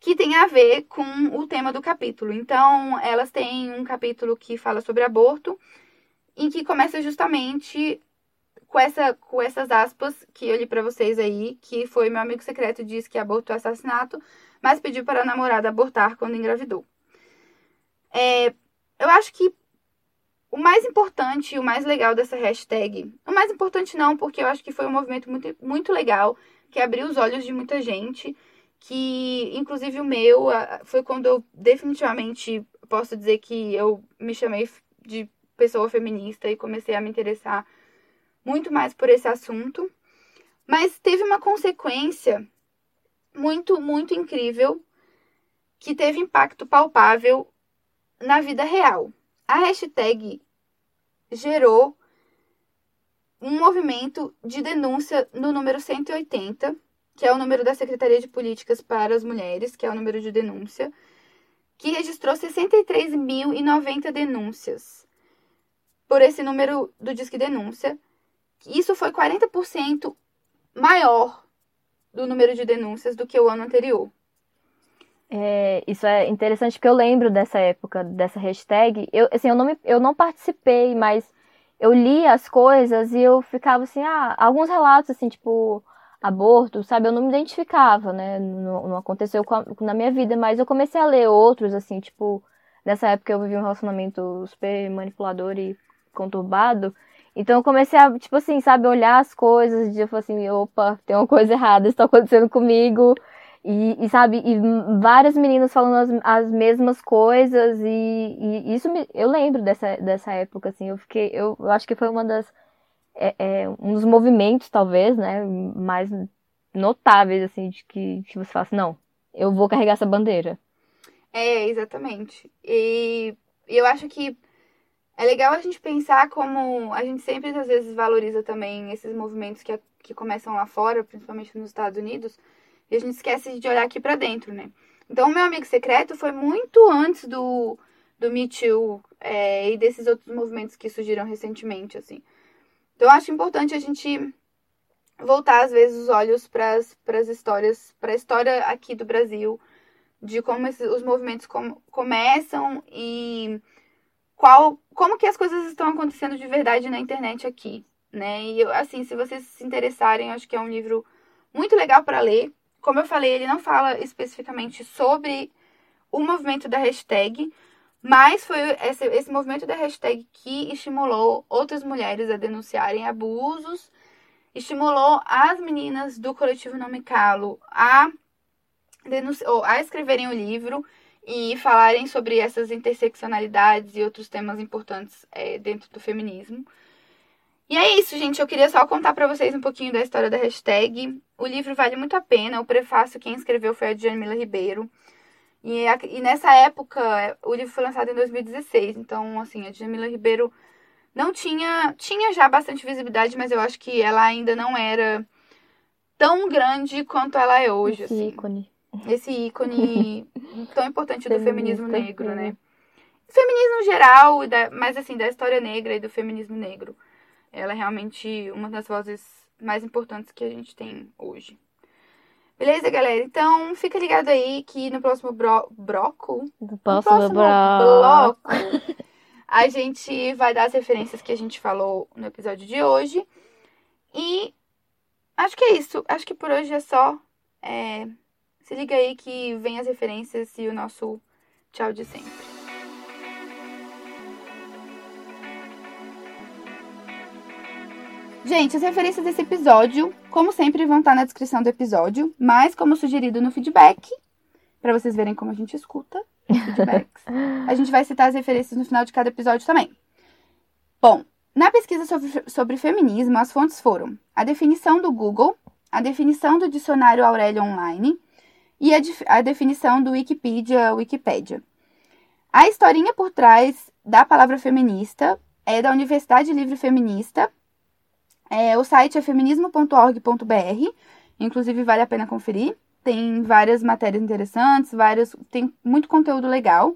que tem a ver com o tema do capítulo. Então, elas têm um capítulo que fala sobre aborto, em que começa justamente com, essa, com essas aspas que eu li para vocês aí, que foi meu amigo secreto disse que abortou assassinato, mas pediu para a namorada abortar quando engravidou. É, eu acho que o mais importante e o mais legal dessa hashtag, o mais importante não, porque eu acho que foi um movimento muito, muito legal, que abriu os olhos de muita gente, que inclusive o meu foi quando eu definitivamente posso dizer que eu me chamei de pessoa feminista e comecei a me interessar muito mais por esse assunto. Mas teve uma consequência muito, muito incrível, que teve impacto palpável na vida real. A hashtag gerou um movimento de denúncia no número 180, que é o número da Secretaria de Políticas para as Mulheres, que é o número de denúncia, que registrou 63.090 denúncias por esse número do Disque Denúncia. Isso foi 40% maior do número de denúncias do que o ano anterior. É, isso é interessante porque eu lembro dessa época, dessa hashtag. Eu, assim, eu, não, me, eu não participei, mas eu li as coisas e eu ficava assim, ah, alguns relatos, assim, tipo, aborto, sabe? Eu não me identificava, né? Não, não aconteceu a, na minha vida, mas eu comecei a ler outros, assim, tipo, nessa época eu vivi um relacionamento super manipulador e conturbado. Então eu comecei a, tipo assim, sabe, olhar as coisas e eu falei assim, opa, tem uma coisa errada, isso tá acontecendo comigo. E, e, sabe, e várias meninas falando as, as mesmas coisas, e, e, isso me, eu lembro dessa, dessa época, assim, eu fiquei, eu, eu acho que foi uma das, é, é, um dos movimentos, talvez, né, mais notáveis, assim, de que, que você fala assim, não, eu vou carregar essa bandeira. É, exatamente. E eu acho que é legal a gente pensar como a gente sempre, às vezes, valoriza também esses movimentos que, que começam lá fora, principalmente nos Estados Unidos, e a gente esquece de olhar aqui para dentro, né? Então, o meu amigo secreto foi muito antes do, do Me Too é, e desses outros movimentos que surgiram recentemente, assim. Então, eu acho importante a gente voltar, às vezes, os olhos para as histórias, para a história aqui do Brasil, de como esses, os movimentos com, começam e qual, como que as coisas estão acontecendo de verdade na internet aqui, né? E, assim, se vocês se interessarem, acho que é um livro muito legal para ler, como eu falei, ele não fala especificamente sobre o movimento da hashtag, mas foi esse, esse movimento da hashtag que estimulou outras mulheres a denunciarem abusos, estimulou as meninas do coletivo Não Me Calo a, ou a escreverem o livro e falarem sobre essas interseccionalidades e outros temas importantes é, dentro do feminismo. E é isso, gente. Eu queria só contar para vocês um pouquinho da história da hashtag. O livro vale muito a pena. O prefácio quem escreveu foi a Djamila Ribeiro. E, a, e, nessa época, o livro foi lançado em 2016. Então, assim, a Djamila Ribeiro não tinha. Tinha já bastante visibilidade, mas eu acho que ela ainda não era tão grande quanto ela é hoje. Esse assim. ícone. Esse ícone tão importante do feminismo negro, né? Feminismo geral, mas assim, da história negra e do feminismo negro. Ela é realmente uma das vozes mais importantes que a gente tem hoje. Beleza, galera? Então, fica ligado aí que no próximo bro broco... No próximo, no próximo bloco... a gente vai dar as referências que a gente falou no episódio de hoje. E acho que é isso. Acho que por hoje é só. É... Se liga aí que vem as referências e o nosso tchau de sempre. Gente, as referências desse episódio, como sempre, vão estar na descrição do episódio, mas como sugerido no feedback, para vocês verem como a gente escuta feedbacks, a gente vai citar as referências no final de cada episódio também. Bom, na pesquisa sobre, sobre feminismo, as fontes foram a definição do Google, a definição do dicionário Aurélio Online e a, a definição do Wikipedia Wikipédia. A historinha por trás da palavra feminista é da Universidade Livre Feminista, é, o site é feminismo.org.br, inclusive vale a pena conferir. Tem várias matérias interessantes, vários, tem muito conteúdo legal.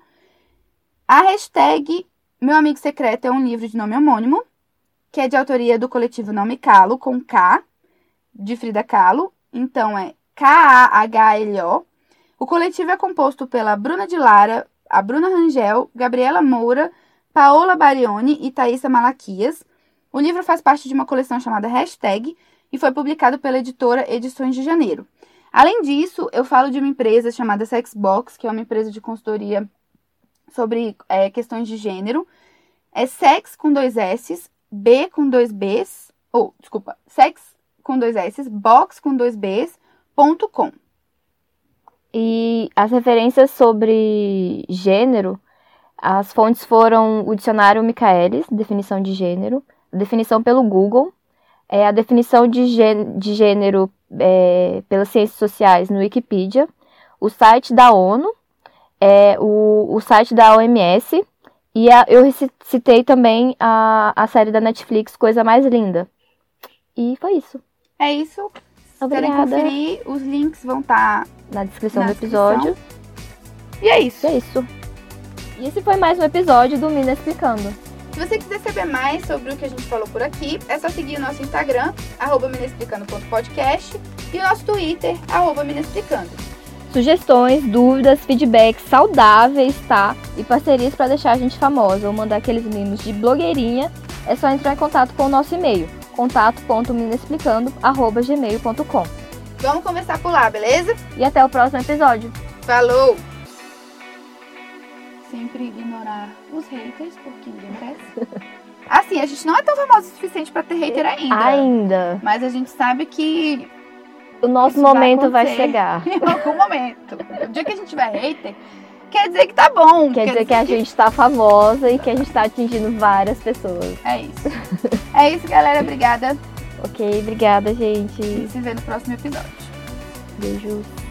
A hashtag Meu Amigo Secreto é um livro de nome homônimo, que é de autoria do coletivo Nome Calo, com K, de Frida Kahlo. Então é K-A-H-L-O. O coletivo é composto pela Bruna de Lara, a Bruna Rangel, Gabriela Moura, Paola Barioni e Thaisa Malaquias. O livro faz parte de uma coleção chamada Hashtag e foi publicado pela editora Edições de Janeiro. Além disso, eu falo de uma empresa chamada Sexbox, que é uma empresa de consultoria sobre é, questões de gênero. É sex com dois S, B com dois Bs, ou, desculpa, sex com dois S, box com dois Bs, ponto com. E as referências sobre gênero, as fontes foram o dicionário Michaelis, definição de gênero, definição pelo Google, é a definição de gênero, de gênero é, pelas ciências sociais no Wikipedia, o site da ONU, é o, o site da OMS. E a, eu citei também a, a série da Netflix, Coisa Mais Linda. E foi isso. É isso. Obrigada. Querem conferir, os links vão estar tá na descrição na do episódio. Descrição. E é isso. É isso. E esse foi mais um episódio do Mina Explicando. Se você quiser saber mais sobre o que a gente falou por aqui, é só seguir o nosso Instagram, arroba minexplicando.podcast e o nosso Twitter, arroba minexplicando. Sugestões, dúvidas, feedbacks saudáveis, tá? E parcerias para deixar a gente famosa ou mandar aqueles mimos de blogueirinha, é só entrar em contato com o nosso e-mail, contato.minexplicando.gmail.com Vamos conversar por lá, beleza? E até o próximo episódio. Falou! Sempre ignorar os haters, porque ninguém merece. Assim, a gente não é tão famoso o suficiente para ter hater ainda. Ainda. Mas a gente sabe que. O nosso momento vai, vai, chegar. Em algum momento. O dia que a gente tiver hater, quer dizer que tá bom. Quer, quer dizer, dizer, que a gente tá famosa e que a gente tá atingindo várias pessoas. É isso. é isso, galera. Obrigada. Ok, obrigada, gente. E se vê no próximo episódio. Beijos.